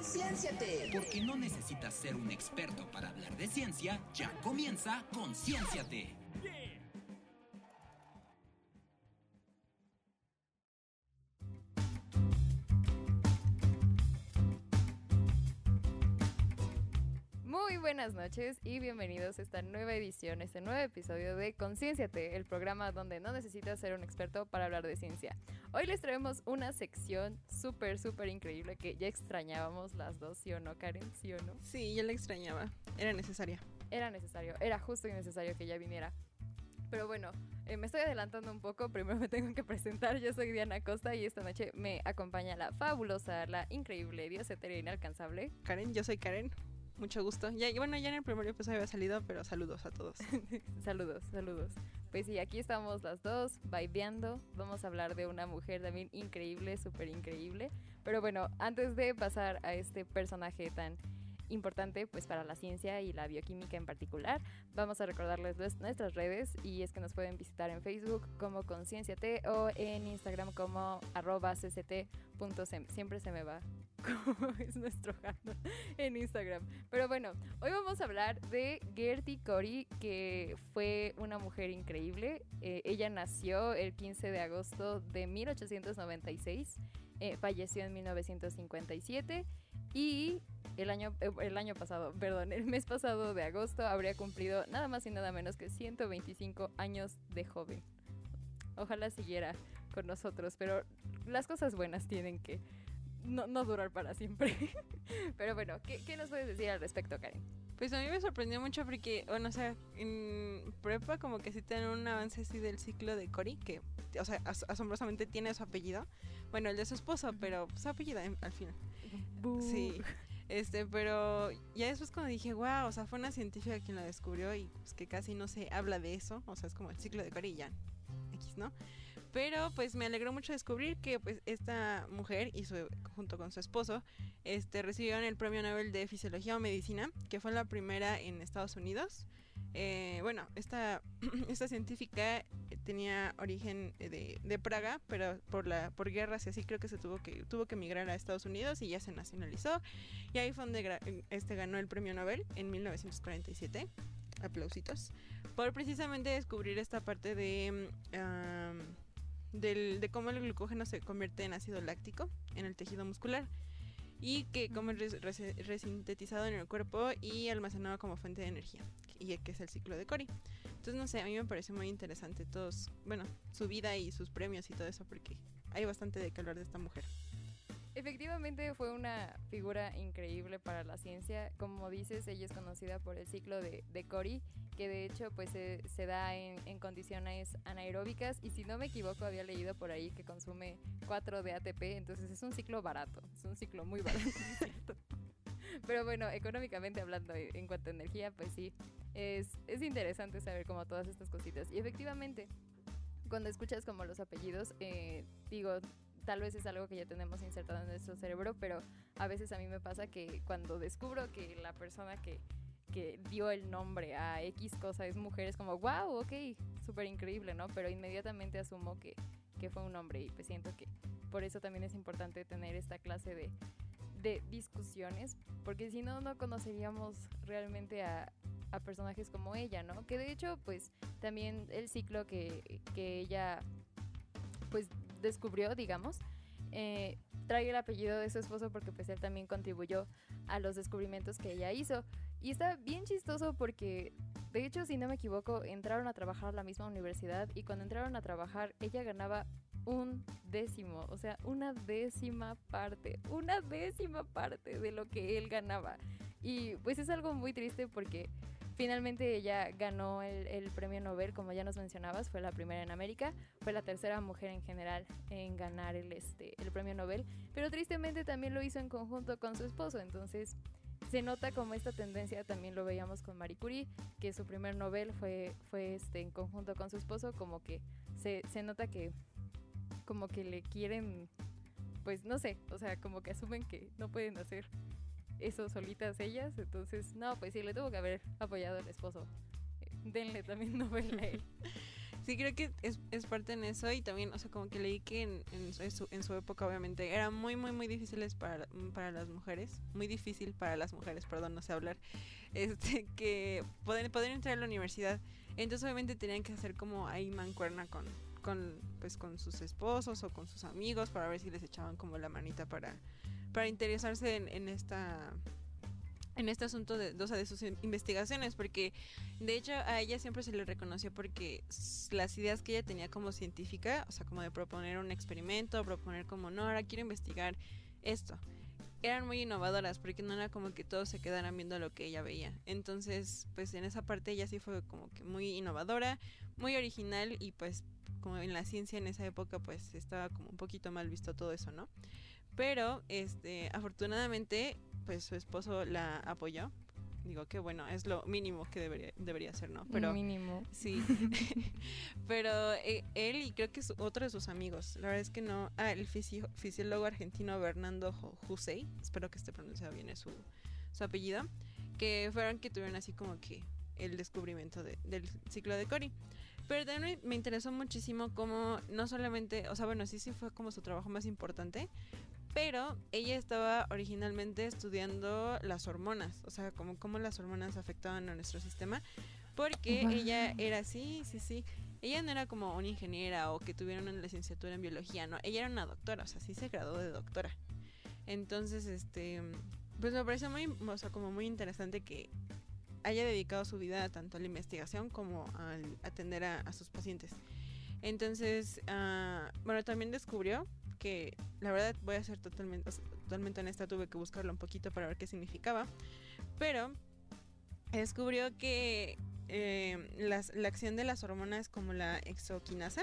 Conciénciate. Porque no necesitas ser un experto para hablar de ciencia, ya comienza Conciénciate. Buenas noches y bienvenidos a esta nueva edición, este nuevo episodio de Concienciate, el programa donde no necesitas ser un experto para hablar de ciencia. Hoy les traemos una sección súper, súper increíble que ya extrañábamos las dos, ¿sí o no, Karen? ¿Sí o no? Sí, yo la extrañaba. Era necesaria. Era necesario, era justo y necesario que ya viniera. Pero bueno, eh, me estoy adelantando un poco, primero me tengo que presentar, yo soy Diana Costa y esta noche me acompaña la fabulosa, la increíble, diosetera inalcanzable. Karen, yo soy Karen. Mucho gusto. Ya, bueno, ya en el primer episodio había salido, pero saludos a todos. saludos, saludos. Pues sí, aquí estamos las dos, vibeando. Vamos a hablar de una mujer también increíble, súper increíble. Pero bueno, antes de pasar a este personaje tan importante pues para la ciencia y la bioquímica en particular. Vamos a recordarles nuestras redes y es que nos pueden visitar en Facebook como Concienciate o en Instagram como arroba. Siempre se me va como es nuestro handle en Instagram. Pero bueno, hoy vamos a hablar de Gertie Cori, que fue una mujer increíble. Eh, ella nació el 15 de agosto de 1896, eh, falleció en 1957 y el año, eh, el año pasado, perdón, el mes pasado de agosto habría cumplido nada más y nada menos que 125 años de joven. Ojalá siguiera con nosotros, pero las cosas buenas tienen que no, no durar para siempre. pero bueno, ¿qué, ¿qué, nos puedes decir al respecto, Karen? Pues a mí me sorprendió mucho porque, bueno, o sea, en prepa como que sí tienen un avance así del ciclo de Cory, que, o sea, as asombrosamente tiene su apellido. Bueno, el de su esposo, pero su apellido al final. Sí. Este, pero ya después cuando dije, wow, o sea, fue una científica quien lo descubrió y pues que casi no se habla de eso, o sea, es como el ciclo de Cori ya, X, ¿no? Pero pues me alegró mucho descubrir que pues esta mujer y su, junto con su esposo este, recibieron el premio Nobel de Fisiología o Medicina, que fue la primera en Estados Unidos. Eh, bueno, esta, esta científica tenía origen de, de, Praga, pero por la por guerras y así creo que se tuvo que tuvo que emigrar a Estados Unidos y ya se nacionalizó y ahí fue donde este ganó el premio Nobel en 1947. Aplausitos por precisamente descubrir esta parte de um, del, de cómo el glucógeno se convierte en ácido láctico en el tejido muscular y que como es resintetizado en el cuerpo y almacenado como fuente de energía y que es el ciclo de Cori. Entonces no sé, a mí me parece muy interesante todos, bueno, su vida y sus premios y todo eso porque hay bastante de que hablar de esta mujer. Efectivamente fue una figura increíble para la ciencia. Como dices, ella es conocida por el ciclo de, de Cori, que de hecho pues se, se da en, en, condiciones anaeróbicas y si no me equivoco había leído por ahí que consume 4 de ATP, entonces es un ciclo barato, es un ciclo muy barato. Pero bueno, económicamente hablando en cuanto a energía, pues sí, es, es interesante saber como todas estas cositas. Y efectivamente, cuando escuchas como los apellidos, eh, digo, tal vez es algo que ya tenemos insertado en nuestro cerebro, pero a veces a mí me pasa que cuando descubro que la persona que, que dio el nombre a X cosa es mujer, es como, wow, ok, súper increíble, ¿no? Pero inmediatamente asumo que, que fue un hombre y pues siento que por eso también es importante tener esta clase de, de discusiones, porque si no, no conoceríamos realmente a, a, personajes como ella, ¿no? Que de hecho, pues también el ciclo que, que ella, pues descubrió, digamos, eh, trae el apellido de su esposo porque pues él también contribuyó a los descubrimientos que ella hizo. Y está bien chistoso porque, de hecho, si no me equivoco, entraron a trabajar a la misma universidad y cuando entraron a trabajar ella ganaba un décimo, o sea, una décima parte, una décima parte de lo que él ganaba. Y pues es algo muy triste porque finalmente ella ganó el, premio Nobel, como ya nos mencionabas, fue la primera en América, fue la tercera mujer en general en ganar el, este, el premio Nobel, pero tristemente también lo hizo en conjunto con su esposo, entonces se nota como esta tendencia también lo veíamos con Marie Curie, que su primer Nobel fue, fue este, en conjunto con su esposo, como que se, se nota que como que le quieren, pues no sé, o sea, como que asumen que no pueden hacer eso solitas ellas, entonces, no, pues sí, le tuvo que haber apoyado el esposo. Denle también novela a él. Sí, creo que es, es parte en eso y también, o sea, como que leí que en, su, en su época obviamente era muy, muy, muy difíciles para, para las mujeres, muy difícil para las mujeres, perdón, no sé hablar, este, que poder, poder entrar a la universidad. Entonces obviamente tenían que hacer como ahí mancuerna con, con, pues, con sus esposos o con sus amigos para ver si les echaban como la manita para, para interesarse en, esta en este asunto de, o de sus investigaciones, porque de hecho a ella siempre se le reconoció porque las ideas que ella tenía como científica, o sea, como de proponer un experimento, proponer como, no, ahora quiero investigar esto, eran muy innovadoras, porque no era como que todos se quedaran viendo lo que ella veía. Entonces, pues en esa parte ella sí fue como que muy innovadora, muy original y pues como en la ciencia en esa época pues estaba como un poquito mal visto todo eso, ¿no? Pero, este, afortunadamente, pues su esposo la apoyó. Digo que bueno, es lo mínimo que debería, debería ser, ¿no? Pero, mínimo. Sí. Pero eh, él y creo que es otro de sus amigos. La verdad es que no. Ah, el fisiólogo argentino Bernardo Jusey. Espero que esté pronunciado bien su, su apellido. Que fueron que tuvieron así como que el descubrimiento del ciclo de Cori. Pero también me interesó muchísimo cómo no solamente, o sea, bueno, sí, sí fue como su trabajo más importante, pero ella estaba originalmente estudiando las hormonas, o sea, como cómo las hormonas afectaban a nuestro sistema, porque ella era así, sí, sí. Ella no era como una ingeniera o que tuviera una licenciatura en biología, no, ella era una doctora, o sea, sí se graduó de doctora. Entonces, este, pues me parece muy, o sea, como muy interesante que haya dedicado su vida tanto a la investigación como al atender a, sus pacientes. Entonces, uh, bueno, también descubrió que la verdad voy a ser totalmente, totalmente honesta, tuve que buscarlo un poquito para ver qué significaba, pero descubrió que eh, la acción de las hormonas como la exoquinasa,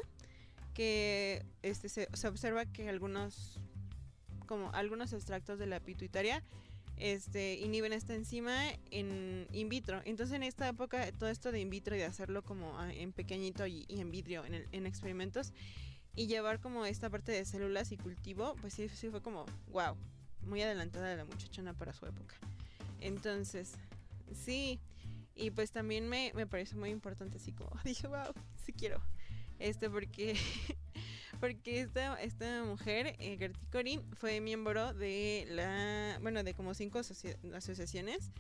que este, se, observa que algunos, como algunos extractos de la pituitaria este, inhiben esta enzima en in vitro. Entonces en esta época todo esto de in vitro y de hacerlo como ah, en pequeñito y, en vidrio en, en experimentos y llevar como esta parte de células y cultivo, pues sí, sí fue como, wow, muy adelantada la muchachona para su época. Entonces, sí, y pues también me, me parece muy importante, así como, dije, wow, sí quiero. Este, porque, porque esta, esta mujer, eh, Gertie Corin, fue miembro de la, bueno, de como cinco asociaciones,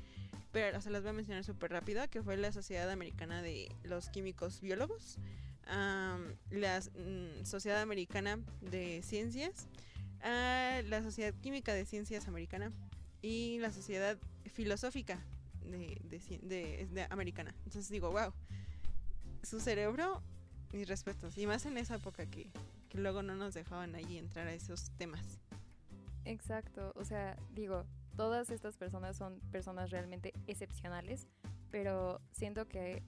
pero se las voy a mencionar súper rápido, que fue la Sociedad Americana de los Químicos Biólogos, la mm, Sociedad Americana de Ciencias, la Sociedad Química de Ciencias Americana y la Sociedad Filosófica de, de, Americana. Entonces digo, wow, su cerebro, mis respetos. Y más en esa época que, que luego no nos dejaban allí entrar a esos temas. Exacto, o sea, digo, todas estas personas son personas realmente excepcionales, pero siento que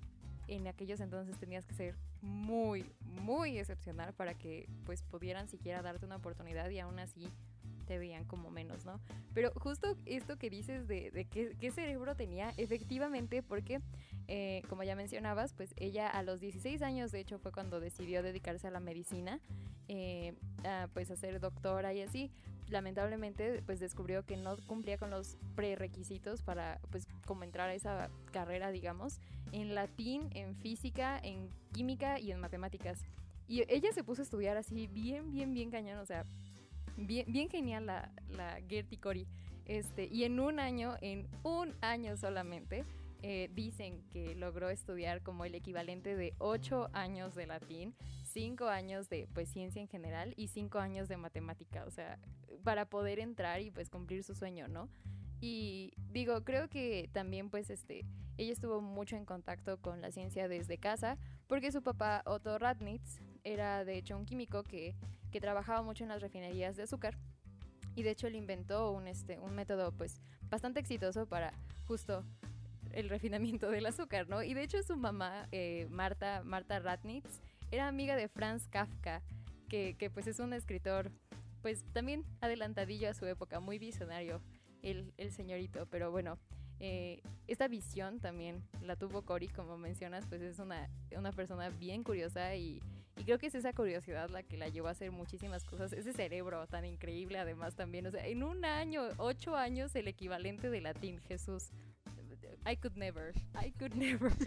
en aquellos entonces tenías que ser muy, muy excepcional para que pues pudieran siquiera darte una oportunidad y aún así te veían como menos, ¿no? Pero justo esto que dices de, de qué, cerebro tenía, efectivamente, porque eh, como ya mencionabas, pues ella a los 16 años, de hecho, fue cuando decidió dedicarse a la medicina, eh, a, pues a ser doctora y así. Lamentablemente, pues descubrió que no cumplía con los prerequisitos para, pues, como entrar a esa carrera, digamos, en latín, en física, en química y en matemáticas. Y ella se puso a estudiar así bien, bien, bien cañón, o sea, bien, bien genial la, la Gertie Cori. Este, y en un año, en un año solamente, eh, dicen que logró estudiar como el equivalente de ocho años de latín, cinco años de pues ciencia en general y cinco años de matemática, o sea, para poder entrar y pues cumplir su sueño, ¿no? Y digo, creo que también pues este, ella estuvo mucho en contacto con la ciencia desde casa, porque su papá Otto Ratnitz era de hecho un químico que, que trabajaba mucho en las refinerías de azúcar y de hecho él inventó un, este, un método pues bastante exitoso para justo el refinamiento del azúcar, ¿no? Y de hecho su mamá, eh, Marta, Marta Ratnitz, era amiga de Franz Kafka, que, que, pues es un escritor, pues también adelantadillo a su época, muy visionario el, señorito, pero bueno, eh, esta visión también la tuvo Cory, como mencionas, pues es una, una persona bien curiosa y, y, creo que es esa curiosidad la que la llevó a hacer muchísimas cosas. Ese cerebro tan increíble además también, o sea, en un año, ocho años, el equivalente de latín, Jesús. I could never. I could never.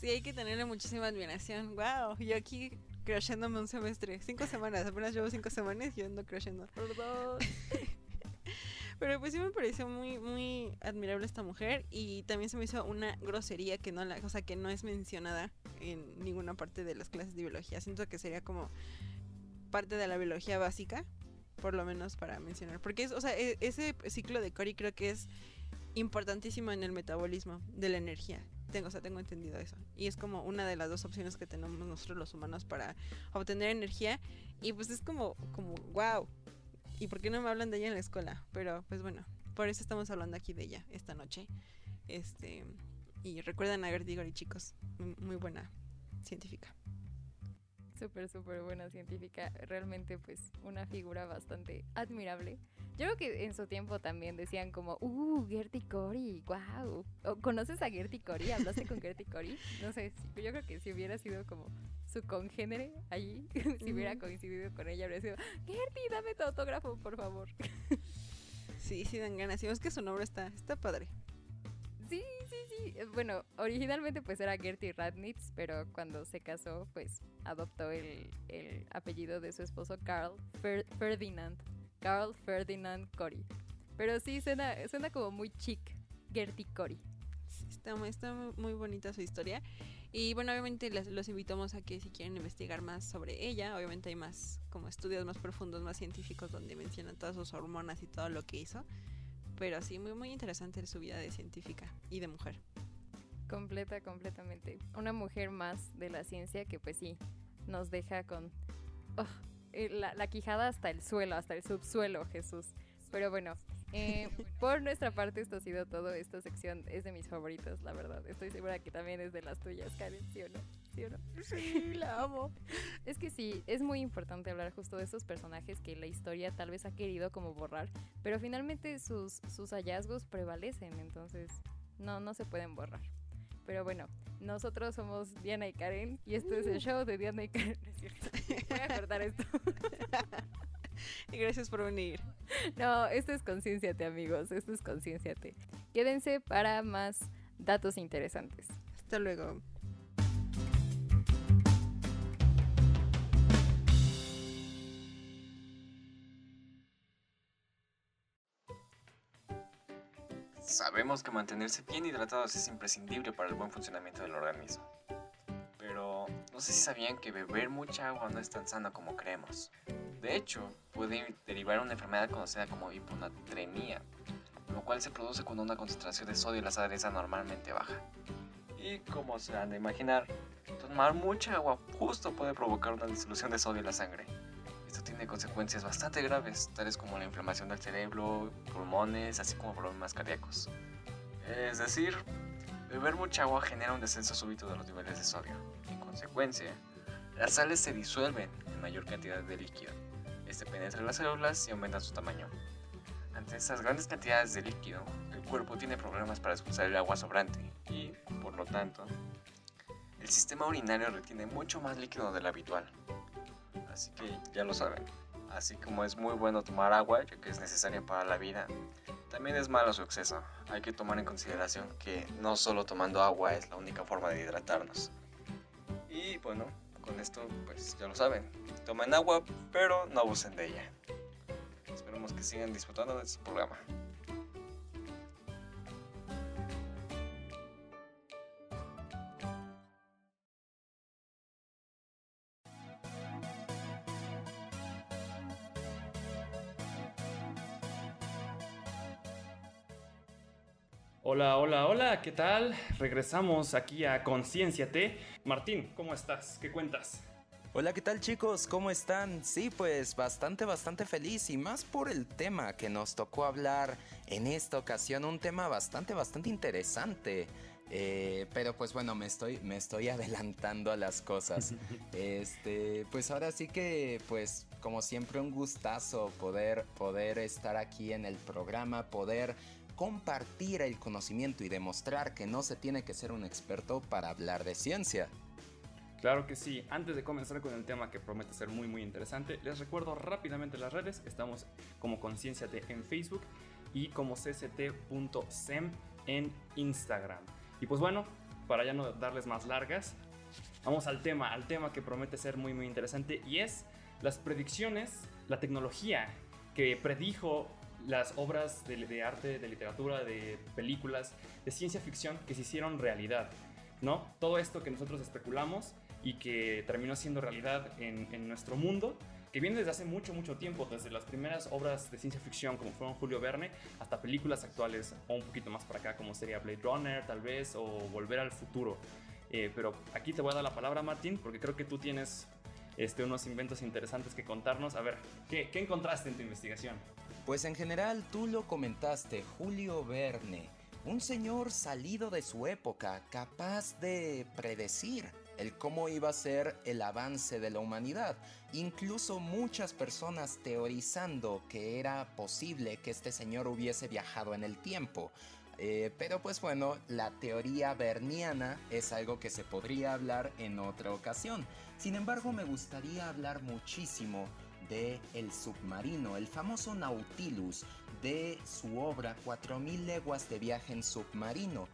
Sí, hay que tenerle muchísima admiración. Wow, yo aquí crasheándome un semestre. Cinco semanas, apenas llevo cinco semanas y yo ando. Perdón. Pero pues sí me pareció muy, muy admirable esta mujer y también se me hizo una grosería que no la, o sea, que no es mencionada en ninguna parte de las clases de biología. Siento que sería como parte de la biología básica, por lo menos para mencionar. Porque es, o sea, e- ese ciclo de Cori creo que es importantísimo en el metabolismo de la energía. Tengo, o sea, tengo entendido eso. Y es como una de las dos opciones que tenemos nosotros los humanos para obtener energía. Y pues es como, como, wow. ¿Y por qué no me hablan de ella en la escuela? Pero pues bueno, por eso estamos hablando aquí de ella esta noche. Este, y recuerden a Gertie Gori, chicos. Muy, muy buena científica. Súper, súper buena científica. Realmente, pues, una figura bastante admirable. Yo creo que en su tiempo también decían como, uh, Gertie Cori, wow. ¿Conoces a Gertie Cori? ¿Hablaste con Gertie Cori? No sé, yo creo que si hubiera sido como su congénere allí, si hubiera coincidido con ella, habría sido, Gertie, dame tu autógrafo, por favor. Sí, sí dan ganas. Y es que su nombre está, está padre. Eh, Bueno, originalmente pues era Gertie Radnitz, pero cuando se casó pues adoptó el, el apellido de su esposo Carl Fer- Ferdinand. Carl Ferdinand Cory. Pero sí suena, suena como muy chic, Gertie Cory. Está, está muy bonita su historia. Y bueno, obviamente les- los invitamos a que si quieren investigar más sobre ella, obviamente hay más como estudios más profundos, más científicos donde mencionan todas sus hormonas y todo lo que hizo. Pero sí, muy, muy interesante su vida de científica y de mujer. Completa, completamente. Una mujer más de la ciencia que pues sí, nos deja con oh, eh, la, la quijada hasta el suelo, hasta el subsuelo, Jesús. Pero bueno, eh, por nuestra parte esto ha sido todo. Esta sección es de mis favoritas, la verdad. Estoy segura que también es de las tuyas, Karen, ¿sí o no? ¿Sí o no? Sí, la amo. Es que sí, es muy importante hablar justo de esos personajes que la historia tal vez ha querido como borrar, pero finalmente sus, sus hallazgos prevalecen, entonces no, no se pueden borrar. Pero bueno, nosotros somos Diana y Karen y esto es el show de Diana y Karen. Voy a cortar esto. Y gracias por venir. No, esto es Concienciate, amigos. Esto es Concienciate. Quédense para más datos interesantes. Hasta luego. Sabemos que mantenerse bien hidratados es imprescindible para el buen funcionamiento del organismo. Pero no sé si sabían que beber mucha agua no es tan sano como creemos. De hecho, puede derivar una enfermedad conocida como hiponatremia, lo cual se produce cuando una concentración de sodio en la sangre es anormalmente baja. Y como se han de imaginar, tomar mucha agua justo puede provocar una disolución de sodio en la sangre. Esto tiene consecuencias bastante graves, tales como la inflamación del cerebro, pulmones, así como problemas cardíacos. Es decir, beber mucha agua genera un descenso súbito de los niveles de sodio. En consecuencia, las sales se disuelven en mayor cantidad de líquido. Este penetra en las células y aumenta su tamaño. Ante estas grandes cantidades de líquido, el cuerpo tiene problemas para expulsar el agua sobrante y, por lo tanto, el sistema urinario retiene mucho más líquido del habitual. Así que ya lo saben. Así como es muy bueno tomar agua, ya que es necesaria para la vida, también es malo su exceso. Hay que tomar en consideración que no solo tomando agua es la única forma de hidratarnos. Y bueno, con esto pues ya lo saben. Tomen agua, pero no abusen de ella. Esperemos que sigan disfrutando de este programa. Hola, hola, hola, ¿qué tal? Regresamos aquí a Concienciate. Martín, ¿cómo estás? ¿Qué cuentas? Hola, ¿qué tal chicos? ¿Cómo están? Sí, pues bastante, bastante feliz y más por el tema que nos tocó hablar en esta ocasión, un tema bastante, bastante interesante. Eh, pero pues bueno, me estoy, me estoy adelantando a las cosas. Este, pues ahora sí que, pues como siempre un gustazo poder, poder estar aquí en el programa, poder compartir el conocimiento y demostrar que no se tiene que ser un experto para hablar de ciencia. Claro que sí. Antes de comenzar con el tema que promete ser muy muy interesante, les recuerdo rápidamente las redes. Estamos como Concienciate en Facebook y como cct.sem en Instagram. Y pues bueno, para ya no darles más largas, vamos al tema, al tema que promete ser muy muy interesante y es las predicciones, la tecnología que predijo las obras de, arte, de literatura, de películas, de ciencia ficción que se hicieron realidad, ¿no? Todo esto que nosotros especulamos y que terminó siendo realidad en, nuestro mundo, que viene desde hace mucho, mucho tiempo, desde las primeras obras de ciencia ficción como fueron Julio Verne, hasta películas actuales o un poquito más para acá como sería Blade Runner tal vez o Volver al Futuro. Eh, pero aquí te voy a dar la palabra, Martín, porque creo que tú tienes este, unos inventos interesantes que contarnos. A ver, ¿qué, ¿qué encontraste en tu investigación? Pues en general tú lo comentaste, Julio Verne, un señor salido de su época, capaz de predecir el cómo iba a ser el avance de la humanidad. Incluso muchas personas teorizando que era posible que este señor hubiese viajado en el tiempo. Eh, pero pues bueno, la teoría berniana es algo que se podría hablar en otra ocasión. Sin embargo, me gustaría hablar muchísimo de el submarino, el famoso Nautilus, de su obra 4000 leguas de viaje en submarino.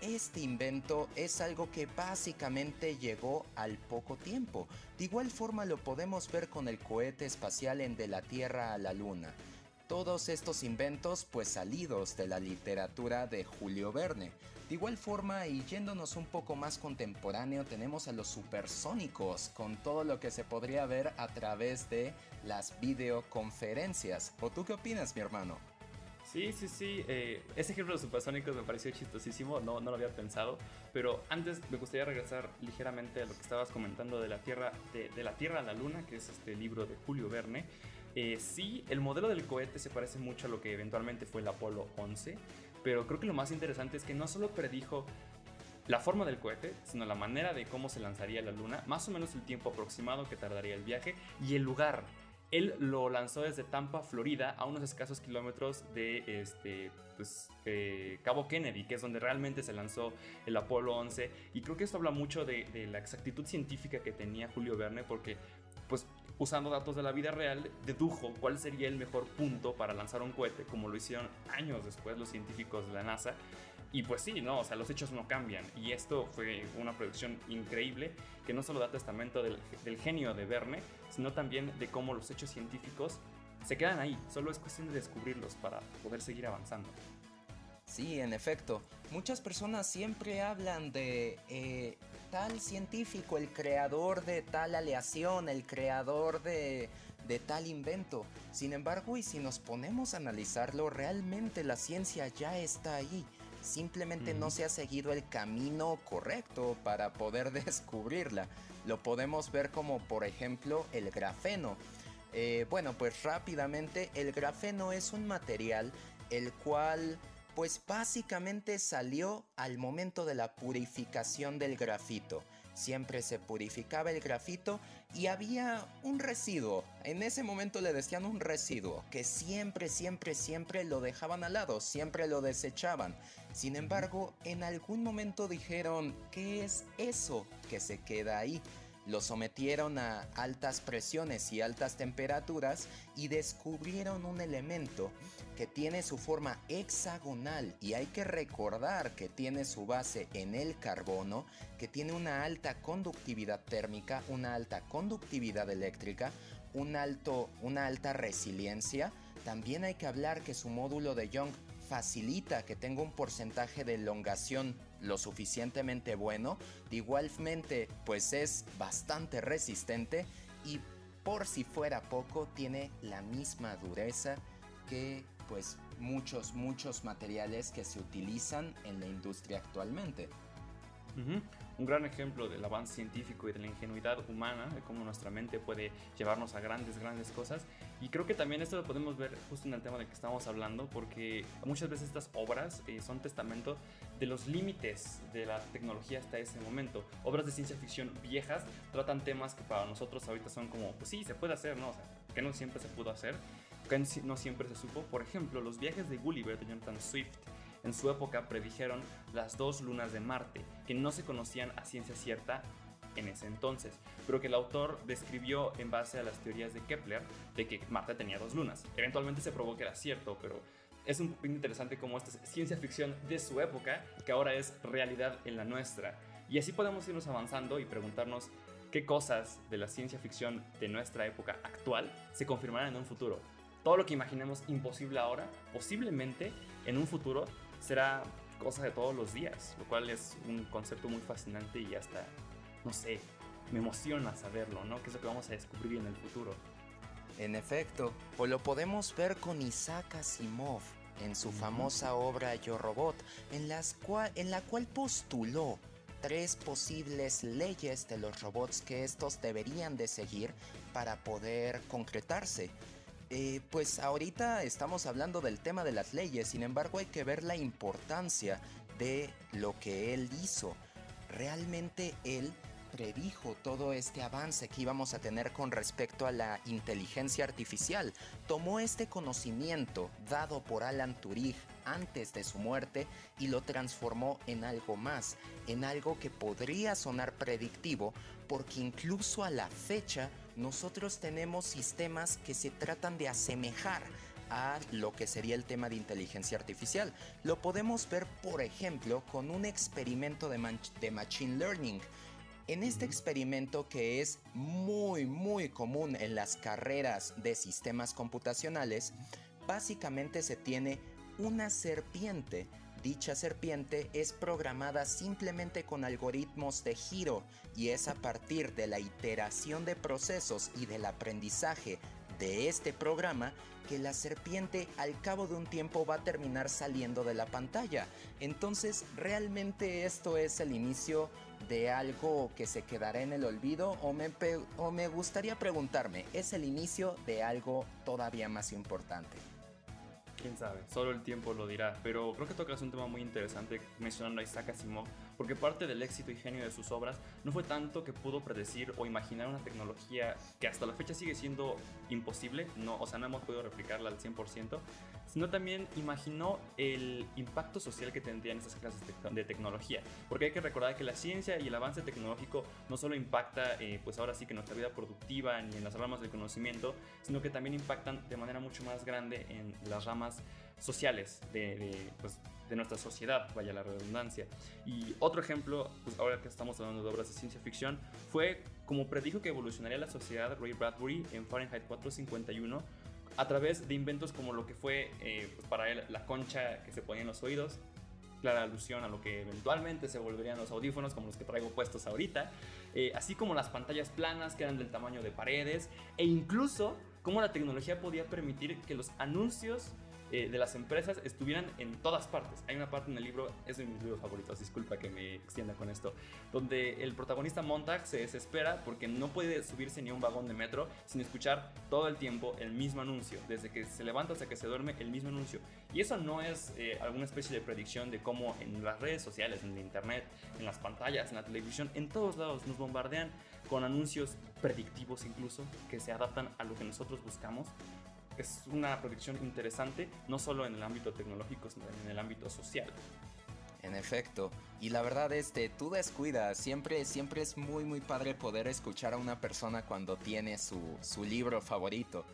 Este invento es algo que básicamente llegó al poco tiempo. De igual forma lo podemos ver con el cohete espacial en De la Tierra a la Luna. Todos estos inventos pues salidos de la literatura de Julio Verne. De igual forma y yéndonos un poco más contemporáneo tenemos a los supersónicos con todo lo que se podría ver a través de las videoconferencias. ¿O tú qué opinas mi hermano? Sí, sí, sí. Eh, ese ejemplo de supersónicos me pareció chistosísimo, no, no lo había pensado. Pero antes me gustaría regresar ligeramente a lo que estabas comentando de la Tierra, de, la Tierra a la Luna, que es este libro de Julio Verne. Eh, sí, el modelo del cohete se parece mucho a lo que eventualmente fue el Apolo 11, pero creo que lo más interesante es que no solo predijo la forma del cohete, sino la manera de cómo se lanzaría la Luna, más o menos el tiempo aproximado que tardaría el viaje y el lugar. Él lo lanzó desde Tampa, Florida, a unos escasos kilómetros de este, pues, eh, Cabo Kennedy, que es donde realmente se lanzó el Apolo 11. Y creo que esto habla mucho de, de la exactitud científica que tenía Julio Verne, porque pues usando datos de la vida real, dedujo cuál sería el mejor punto para lanzar un cohete, como lo hicieron años después los científicos de la NASA. Y pues sí, no, o sea, los hechos no cambian. Y esto fue una producción increíble que no solo da testamento del, del genio de Verne, sino también de cómo los hechos científicos se quedan ahí. Solo es cuestión de descubrirlos para poder seguir avanzando. Sí, en efecto. Muchas personas siempre hablan de eh, tal científico, el creador de tal aleación, el creador de, de tal invento. Sin embargo, y si nos ponemos a analizarlo, realmente la ciencia ya está ahí. Simplemente no se ha seguido el camino correcto para poder descubrirla. Lo podemos ver como por ejemplo el grafeno. Eh, bueno, pues rápidamente el grafeno es un material el cual pues básicamente salió al momento de la purificación del grafito. Siempre se purificaba el grafito y había un residuo. En ese momento le decían un residuo que siempre, siempre, siempre lo dejaban al lado, siempre lo desechaban. Sin embargo, en algún momento dijeron, ¿qué es eso que se queda ahí? Lo sometieron a altas presiones y altas temperaturas y descubrieron un elemento que tiene su forma hexagonal y hay que recordar que tiene su base en el carbono, que tiene una alta conductividad térmica, una alta conductividad eléctrica, un alto, una alta resiliencia. También hay que hablar que su módulo de Young facilita que tenga un porcentaje de elongación lo suficientemente bueno. Igualmente, pues es bastante resistente y por si fuera poco, tiene la misma dureza que pues muchos, muchos materiales que se utilizan en la industria actualmente. Un gran ejemplo del avance científico y de la ingenuidad humana, de cómo nuestra mente puede llevarnos a grandes, grandes cosas. Y creo que también esto lo podemos ver justo en el tema del que estamos hablando, porque muchas veces estas obras eh, son testamento de los límites de la tecnología hasta ese momento. Obras de ciencia ficción viejas tratan temas que para nosotros ahorita son como, pues sí, se puede hacer, ¿no? O sea, que no siempre se pudo hacer, que no siempre se supo. Por ejemplo, los viajes de Gulliver de Jonathan Swift en su época predijeron las dos lunas de Marte, que no se conocían a ciencia cierta en ese entonces, pero que el autor describió en base a las teorías de Kepler de que Marte tenía dos lunas. Eventualmente se probó que era cierto, pero es un poco interesante cómo esta es ciencia ficción de su época, que ahora es realidad en la nuestra. Y así podemos irnos avanzando y preguntarnos qué cosas de la ciencia ficción de nuestra época actual se confirmarán en un futuro. Todo lo que imaginemos imposible ahora, posiblemente en un futuro será cosa de todos los días, lo cual es un concepto muy fascinante y hasta, no sé, me emociona saberlo, ¿no? ¿Qué es lo que vamos a descubrir en el futuro? En efecto, o lo podemos ver con Isaac Asimov en su famosa obra Yo Robot, en, las cual, en la cual postuló tres posibles leyes de los robots que estos deberían de seguir para poder concretarse. Eh, pues ahorita estamos hablando del tema de las leyes, sin embargo hay que ver la importancia de lo que él hizo. Realmente él predijo todo este avance que íbamos a tener con respecto a la inteligencia artificial. Tomó este conocimiento dado por Alan Turing antes de su muerte y lo transformó en algo más, en algo que podría sonar predictivo porque incluso a la fecha nosotros tenemos sistemas que se tratan de asemejar a lo que sería el tema de inteligencia artificial. Lo podemos ver, por ejemplo, con un experimento de, de Machine Learning. En este experimento que es muy muy común en las carreras de sistemas computacionales, básicamente se tiene una serpiente. Dicha serpiente es programada simplemente con algoritmos de giro y es a partir de la iteración de procesos y del aprendizaje de este programa que la serpiente al cabo de un tiempo va a terminar saliendo de la pantalla. Entonces, ¿realmente esto es el inicio de algo que se quedará en el olvido o me, o me gustaría preguntarme, ¿es el inicio de algo todavía más importante? Quién sabe, solo el tiempo lo dirá, pero creo que tocas un tema muy interesante mencionando a Isaac Asimov, porque parte del éxito y genio de sus obras no fue tanto que pudo predecir o imaginar una tecnología que hasta la fecha sigue siendo imposible, no, o sea, no hemos podido replicarla al 100%, sino también imaginó el impacto social que tendrían esas clases de tecnología. Porque hay que recordar que la ciencia y el avance tecnológico no solo impacta, eh, pues ahora sí que en nuestra vida productiva ni en las ramas del conocimiento, sino que también impactan de manera mucho más grande en las ramas sociales de, pues, de nuestra sociedad, vaya la redundancia. Y otro ejemplo, pues ahora que estamos hablando de obras de ciencia ficción, fue como predijo que evolucionaría la sociedad Ray Bradbury en Fahrenheit 451 a través de inventos como lo que fue eh, pues para él la concha que se ponía en los oídos, clara alusión a lo que eventualmente se volverían los audífonos como los que traigo puestos ahorita, eh, así como las pantallas planas que eran del tamaño de paredes e incluso cómo la tecnología podía permitir que los anuncios eh, de las empresas estuvieran en todas partes. Hay una parte en el libro, es de mis libros favoritos, disculpa que me extienda con esto, donde el protagonista Montag se desespera porque no puede subirse ni a un vagón de metro sin escuchar todo el tiempo el mismo anuncio, desde que se levanta hasta que se duerme el mismo anuncio. Y eso no es eh, alguna especie de predicción de cómo en las redes sociales, en el internet, en las pantallas, en la televisión, en todos lados nos bombardean con anuncios predictivos incluso que se adaptan a lo que nosotros buscamos es una predicción interesante, no solo en el ámbito tecnológico, sino en el ámbito social. En efecto, y la verdad es que tú descuidas, siempre, siempre es muy muy padre poder escuchar a una persona cuando tiene su, su libro favorito.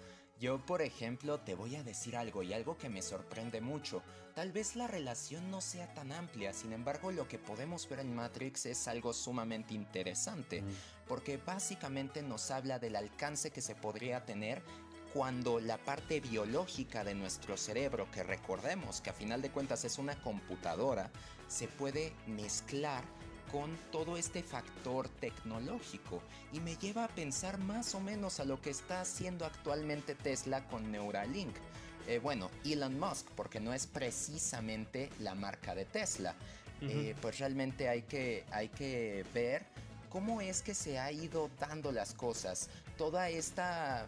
Yo, por ejemplo, te voy a decir algo y algo que me sorprende mucho. Tal vez la relación no sea tan amplia, sin embargo lo que podemos ver en Matrix es algo sumamente interesante, porque básicamente nos habla del alcance que se podría tener cuando la parte biológica de nuestro cerebro, que recordemos que a final de cuentas es una computadora, se puede mezclar con todo este factor tecnológico y me lleva a pensar más o menos a lo que está haciendo actualmente Tesla con Neuralink. Eh, bueno, Elon Musk, porque no es precisamente la marca de Tesla. Eh, pues realmente hay que, hay que ver cómo es que se ha ido dando las cosas. Toda esta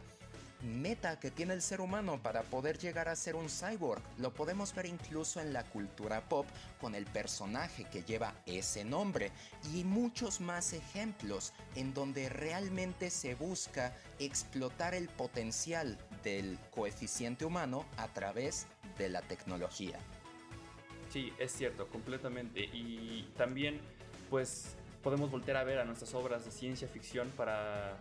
meta que tiene el ser humano para poder llegar a ser un cyborg. Lo podemos ver incluso en la cultura pop con el personaje que lleva ese nombre y muchos más ejemplos en donde realmente se busca explotar el potencial del coeficiente humano a través de la tecnología. Sí, es cierto, completamente. Y también, pues, podemos volver a ver a nuestras obras de ciencia ficción para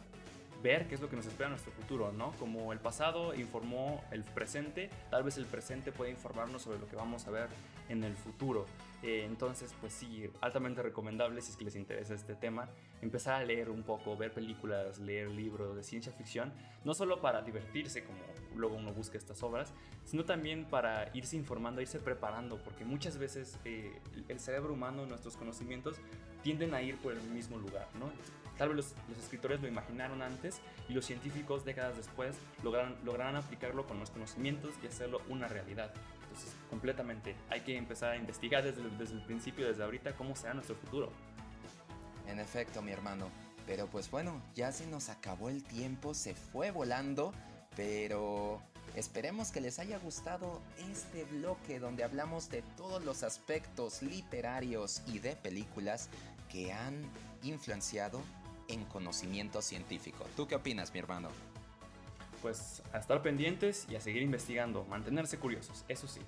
ver qué es lo que nos espera en nuestro futuro, ¿no? Como el pasado informó el presente, tal vez el presente puede informarnos sobre lo que vamos a ver en el futuro. Eh, entonces, pues sí, altamente recomendable si es que les interesa este tema, empezar a leer un poco, ver películas, leer libros de ciencia ficción, no solo para divertirse como luego uno busca estas obras, sino también para irse informando, irse preparando, porque muchas veces eh, el cerebro humano, nuestros conocimientos tienden a ir por el mismo lugar, ¿no? Tal vez los, los, escritores lo imaginaron antes y los científicos décadas después lograron, lograron aplicarlo con los conocimientos y hacerlo una realidad. Entonces, completamente, hay que empezar a investigar desde, desde el principio, desde ahorita, cómo será nuestro futuro. En efecto, mi hermano. Pero pues bueno, ya se nos acabó el tiempo, se fue volando, pero esperemos que les haya gustado este bloque donde hablamos de todos los aspectos literarios y de películas que han influenciado en conocimiento científico. ¿Tú qué opinas, mi hermano? Pues a estar pendientes y a seguir investigando, mantenerse curiosos, eso sí.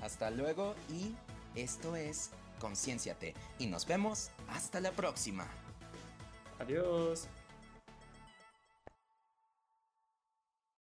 Hasta luego y esto es Concienciate y nos vemos hasta la próxima. Adiós.